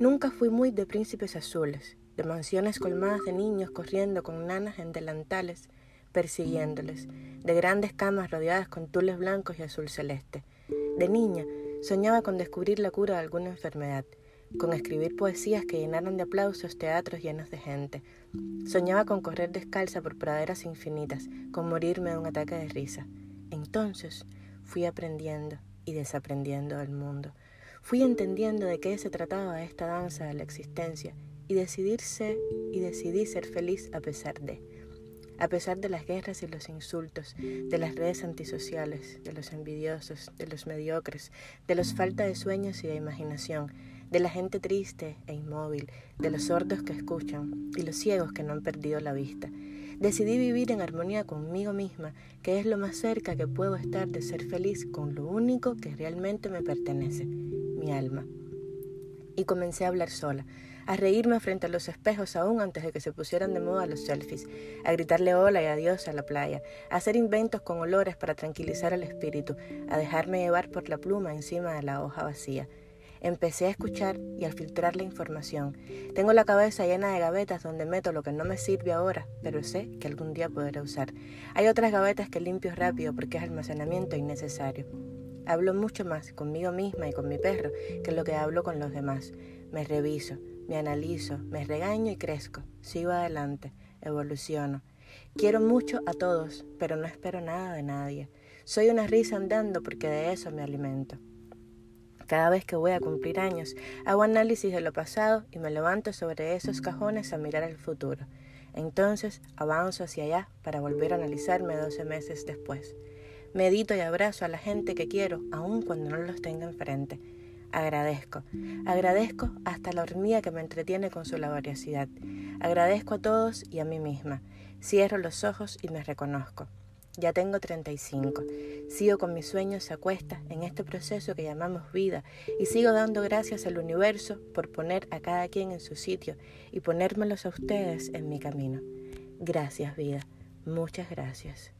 Nunca fui muy de príncipes azules, de mansiones colmadas de niños corriendo con nanas en delantales, persiguiéndoles, de grandes camas rodeadas con tules blancos y azul celeste. De niña, soñaba con descubrir la cura de alguna enfermedad, con escribir poesías que llenaran de aplausos teatros llenos de gente. Soñaba con correr descalza por praderas infinitas, con morirme de un ataque de risa. Entonces fui aprendiendo y desaprendiendo del mundo. Fui entendiendo de qué se trataba esta danza de la existencia y decidirse y decidí ser feliz a pesar de a pesar de las guerras y los insultos, de las redes antisociales, de los envidiosos, de los mediocres, de los falta de sueños y de imaginación, de la gente triste e inmóvil, de los sordos que escuchan y los ciegos que no han perdido la vista. Decidí vivir en armonía conmigo misma, que es lo más cerca que puedo estar de ser feliz con lo único que realmente me pertenece, mi alma. Y comencé a hablar sola, a reírme frente a los espejos aún antes de que se pusieran de moda los selfies, a gritarle hola y adiós a la playa, a hacer inventos con olores para tranquilizar al espíritu, a dejarme llevar por la pluma encima de la hoja vacía. Empecé a escuchar y a filtrar la información. Tengo la cabeza llena de gavetas donde meto lo que no me sirve ahora, pero sé que algún día podré usar. Hay otras gavetas que limpio rápido porque es almacenamiento innecesario. Hablo mucho más conmigo misma y con mi perro que lo que hablo con los demás. Me reviso, me analizo, me regaño y crezco. Sigo adelante, evoluciono. Quiero mucho a todos, pero no espero nada de nadie. Soy una risa andando porque de eso me alimento. Cada vez que voy a cumplir años, hago análisis de lo pasado y me levanto sobre esos cajones a mirar el futuro. Entonces avanzo hacia allá para volver a analizarme 12 meses después. Medito y abrazo a la gente que quiero, aun cuando no los tenga enfrente. Agradezco. Agradezco hasta la hormiga que me entretiene con su laboriosidad. Agradezco a todos y a mí misma. Cierro los ojos y me reconozco. Ya tengo 35. Sigo con mis sueños a cuesta en este proceso que llamamos vida y sigo dando gracias al universo por poner a cada quien en su sitio y ponérmelos a ustedes en mi camino. Gracias vida. Muchas gracias.